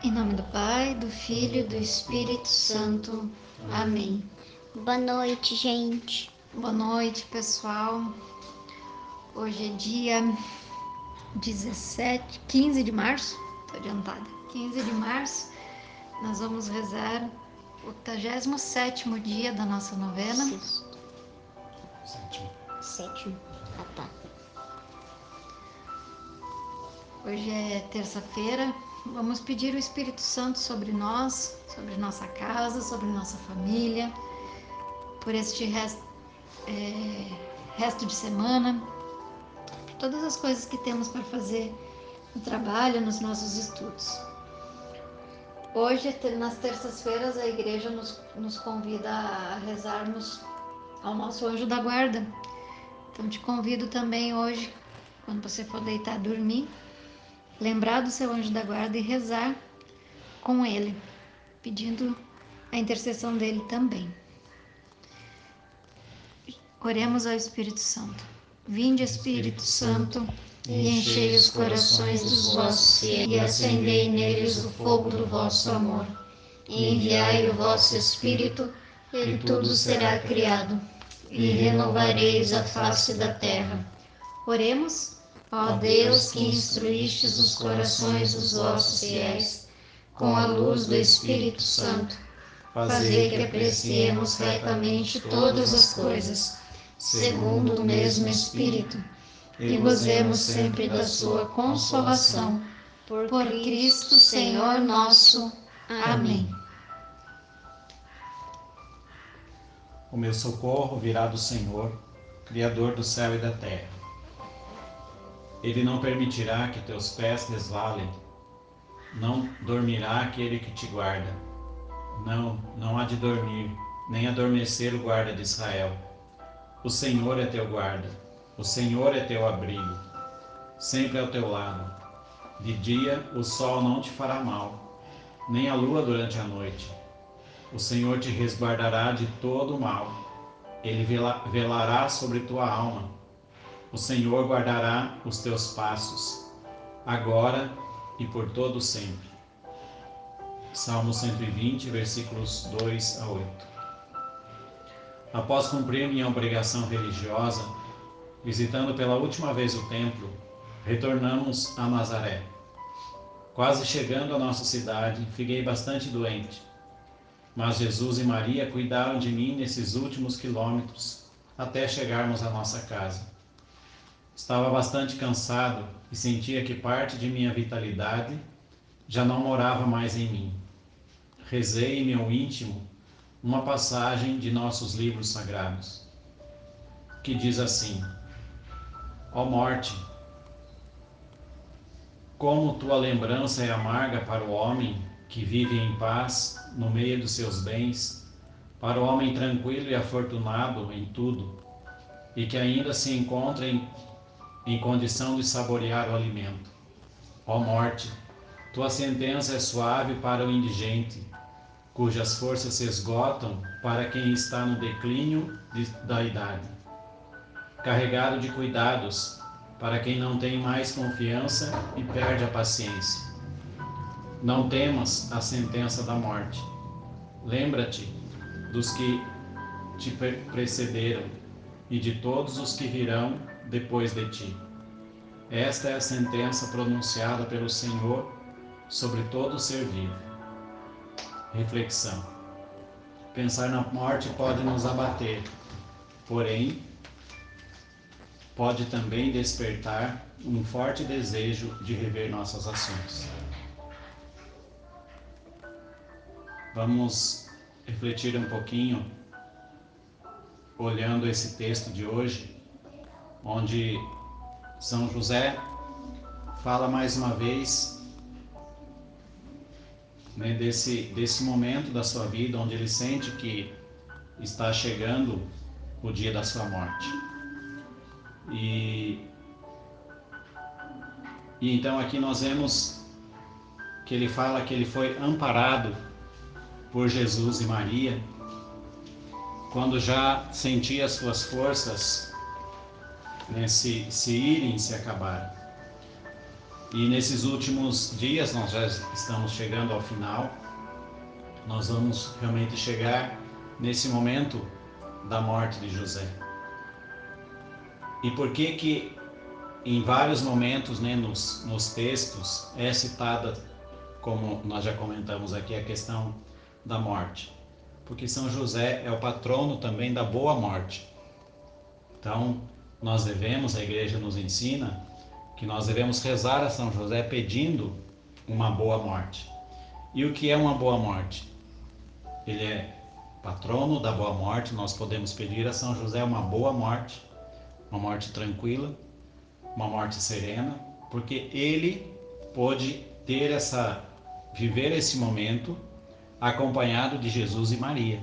Em nome do Pai, do Filho e do Espírito Santo. Amém. Boa noite, gente. Boa noite, pessoal. Hoje é dia 17, 15 de março. Tô adiantada. 15 de março. Nós vamos rezar o 87 dia da nossa novena. Sexto. Sétimo. Sétimo. Ah, tá. Hoje é terça-feira. Vamos pedir o Espírito Santo sobre nós, sobre nossa casa, sobre nossa família, por este resto, é, resto de semana, por todas as coisas que temos para fazer no trabalho, nos nossos estudos. Hoje, nas terças-feiras, a igreja nos, nos convida a rezarmos ao nosso anjo da guarda. Então, te convido também hoje, quando você for deitar dormir, lembrar do seu anjo da guarda e rezar com ele, pedindo a intercessão dele também. Oremos ao Espírito Santo. Vinde, Espírito Santo, e enchei os corações dos vossos fiéis e acendei neles o fogo do vosso amor. E enviai o vosso Espírito, e tudo será criado, e renovareis a face da terra. Oremos. Ó Deus, que instruístes os corações dos vossos fiéis com a luz do Espírito Santo, fazei que apreciemos retamente todas as coisas, segundo o mesmo Espírito, e gozemos sempre da sua consolação. Por Cristo Senhor nosso. Amém. O meu socorro virá do Senhor, Criador do céu e da terra. Ele não permitirá que teus pés resvalem, não dormirá aquele que te guarda. Não, não há de dormir, nem adormecer o guarda de Israel. O Senhor é teu guarda, o Senhor é teu abrigo, sempre ao teu lado. De dia o sol não te fará mal, nem a lua durante a noite. O Senhor te resguardará de todo o mal, ele velará sobre tua alma o Senhor guardará os teus passos, agora e por todo sempre. Salmo 120, versículos 2 a 8. Após cumprir minha obrigação religiosa, visitando pela última vez o templo, retornamos a Nazaré. Quase chegando à nossa cidade, fiquei bastante doente. Mas Jesus e Maria cuidaram de mim nesses últimos quilômetros até chegarmos à nossa casa. Estava bastante cansado e sentia que parte de minha vitalidade já não morava mais em mim. Rezei em meu íntimo uma passagem de nossos livros sagrados, que diz assim: Ó morte, como tua lembrança é amarga para o homem que vive em paz no meio dos seus bens, para o homem tranquilo e afortunado em tudo, e que ainda se encontra em em condição de saborear o alimento. Ó morte, tua sentença é suave para o indigente, cujas forças se esgotam para quem está no declínio de, da idade. Carregado de cuidados para quem não tem mais confiança e perde a paciência. Não temas a sentença da morte. Lembra-te dos que te precederam e de todos os que virão depois de ti. Esta é a sentença pronunciada pelo Senhor sobre todo ser vivo. Reflexão. Pensar na morte pode nos abater, porém, pode também despertar um forte desejo de rever nossas ações. Vamos refletir um pouquinho, olhando esse texto de hoje onde São José fala mais uma vez né, desse, desse momento da sua vida onde ele sente que está chegando o dia da sua morte. E, e então aqui nós vemos que ele fala que ele foi amparado por Jesus e Maria quando já sentia as suas forças né, se, se irem, se acabarem. E nesses últimos dias, nós já estamos chegando ao final, nós vamos realmente chegar nesse momento da morte de José. E por que que em vários momentos, né, nos, nos textos, é citada, como nós já comentamos aqui, a questão da morte? Porque São José é o patrono também da boa morte. Então, nós devemos, a igreja nos ensina, que nós devemos rezar a São José pedindo uma boa morte. E o que é uma boa morte? Ele é patrono da boa morte, nós podemos pedir a São José uma boa morte, uma morte tranquila, uma morte serena, porque ele pôde ter essa viver esse momento acompanhado de Jesus e Maria.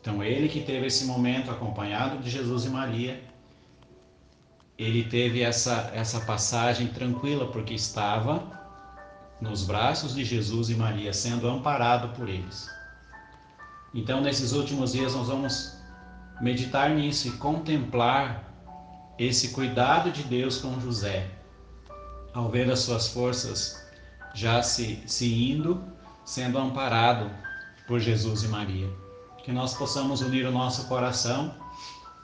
Então ele que teve esse momento acompanhado de Jesus e Maria, ele teve essa essa passagem tranquila porque estava nos braços de Jesus e Maria, sendo amparado por eles. Então, nesses últimos dias, nós vamos meditar nisso e contemplar esse cuidado de Deus com José, ao ver as suas forças já se, se indo, sendo amparado por Jesus e Maria. Que nós possamos unir o nosso coração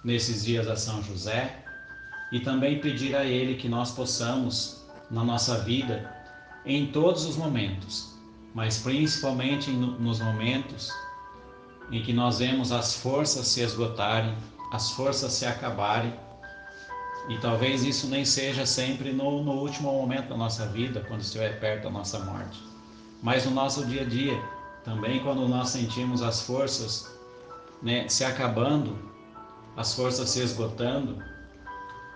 nesses dias a São José e também pedir a Ele que nós possamos, na nossa vida, em todos os momentos, mas principalmente nos momentos em que nós vemos as forças se esgotarem, as forças se acabarem. E talvez isso nem seja sempre no, no último momento da nossa vida, quando estiver perto da nossa morte, mas no nosso dia a dia, também quando nós sentimos as forças né, se acabando, as forças se esgotando,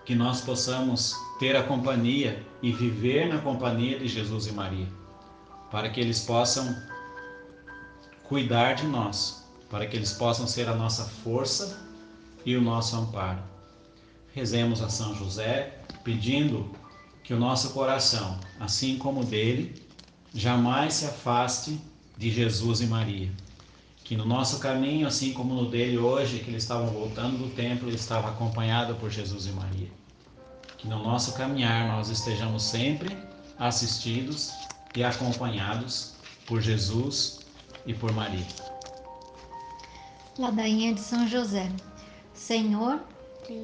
que nós possamos ter a companhia e viver na companhia de Jesus e Maria, para que eles possam cuidar de nós, para que eles possam ser a nossa força e o nosso amparo. Rezemos a São José, pedindo que o nosso coração, assim como o dele, jamais se afaste de Jesus e Maria. Que no nosso caminho, assim como no dele hoje, que eles estavam voltando do templo, ele estava acompanhado por Jesus e Maria. Que no nosso caminhar nós estejamos sempre assistidos e acompanhados por Jesus e por Maria. Ladainha de São José. Senhor,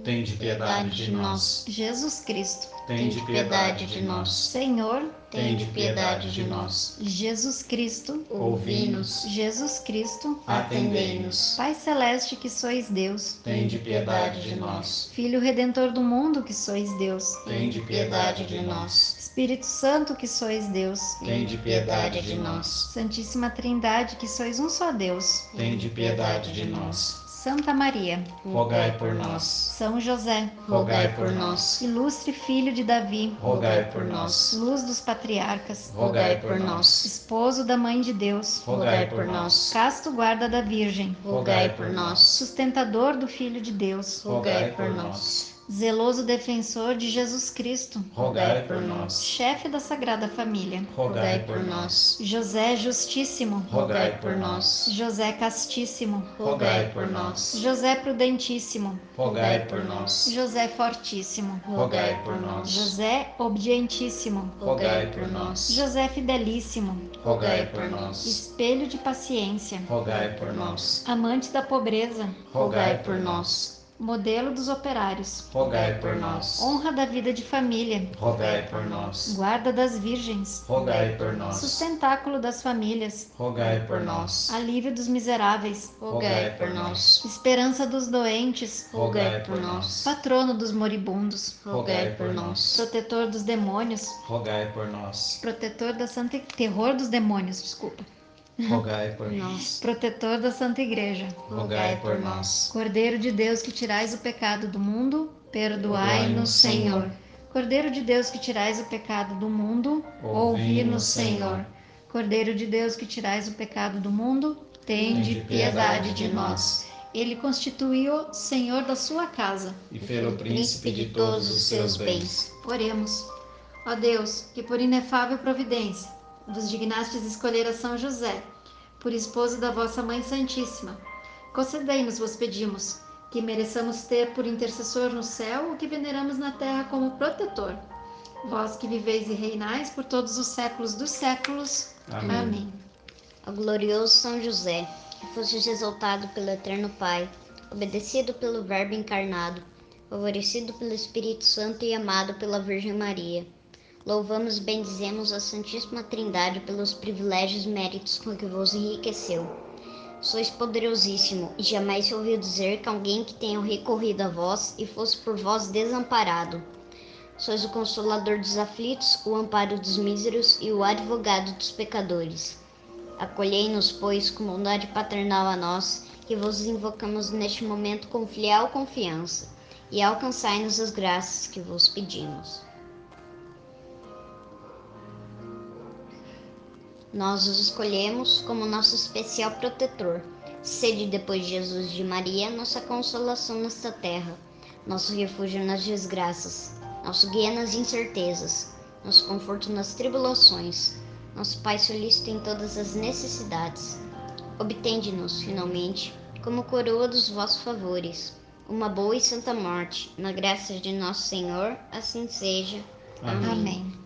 tem de piedade de nós. Jesus Cristo, tem de piedade de nós. Senhor, tem de piedade de nós. Jesus Cristo, ouvi-nos. Jesus Cristo, atendei-nos. Pai Celeste que sois Deus, tem de piedade de nós. Filho Redentor do mundo que sois Deus, tem de piedade de nós. Espírito Santo que sois Deus, tem de piedade de nós. Santíssima Trindade que sois um só Deus, tem de piedade de nós. Santa Maria, rogai por nós. São José, rogai por nós. Ilustre filho de Davi, rogai por nós. Luz dos patriarcas, rogai por nós. Esposo da Mãe de Deus, rogai por nós. Casto guarda da Virgem, rogai por nós. Sustentador do Filho de Deus, rogai por nós zeloso defensor de Jesus Cristo, rogai por nós. Chefe da Sagrada Família, rogai por nós. José Justíssimo, rogai por nós. José Castíssimo, rogai por nós. José Prudentíssimo, rogai por nós. José Fortíssimo, rogai por nós. José Obedientíssimo, rogai por nós. José Fidelíssimo, rogai por nós. Espelho de paciência, rogai por nós. Amante da pobreza, rogai por nós modelo dos operários, rogai por nós. Honra da vida de família, rogai por nós. Guarda das virgens, rogai por nós. Sustentáculo das famílias, rogai por nós. Alívio dos miseráveis, rogai por nós. Esperança dos doentes, rogai por nós. Patrono dos moribundos, rogai por nós. Protetor dos demônios, rogai por nós. Protetor da santa terror dos demônios, desculpa. Rogai por nós. Protetor da Santa Igreja, rogai por nós. Cordeiro de Deus que tirais o pecado do mundo, perdoai-nos, Senhor. Cordeiro de Deus que tirais o pecado do mundo, ouvi-nos, Senhor. Cordeiro de Deus que tirais o pecado do mundo, tende piedade de nós. Ele constituiu Senhor da sua casa e pelo príncipe de todos os seus bens. Oremos. Ó Deus, que por inefável providência vos dignastes escolher a São José, por esposo da vossa Mãe Santíssima. Concedei-nos, vos pedimos, que mereçamos ter por intercessor no céu o que veneramos na terra como protetor. Vós que viveis e reinais por todos os séculos dos séculos. Amém. Amém. Ao glorioso São José, que fostes exaltado pelo Eterno Pai, obedecido pelo Verbo encarnado, favorecido pelo Espírito Santo e amado pela Virgem Maria. Louvamos bendizemos a Santíssima Trindade pelos privilégios e méritos com que vos enriqueceu. Sois poderosíssimo, e jamais se ouviu dizer que alguém que tenha recorrido a vós e fosse por vós desamparado. Sois o consolador dos aflitos, o amparo dos míseros e o advogado dos pecadores. Acolhei-nos, pois, com bondade paternal a nós, que vos invocamos neste momento com fiel confiança, e alcançai-nos as graças que vos pedimos. Nós os escolhemos como nosso especial protetor. Sede depois de Jesus de Maria, nossa consolação nesta terra, nosso refúgio nas desgraças, nosso guia nas incertezas, nosso conforto nas tribulações, nosso Pai solícito em todas as necessidades. Obtende-nos, finalmente, como coroa dos vossos favores, uma boa e santa morte, na graça de nosso Senhor, assim seja. Amém. Amém.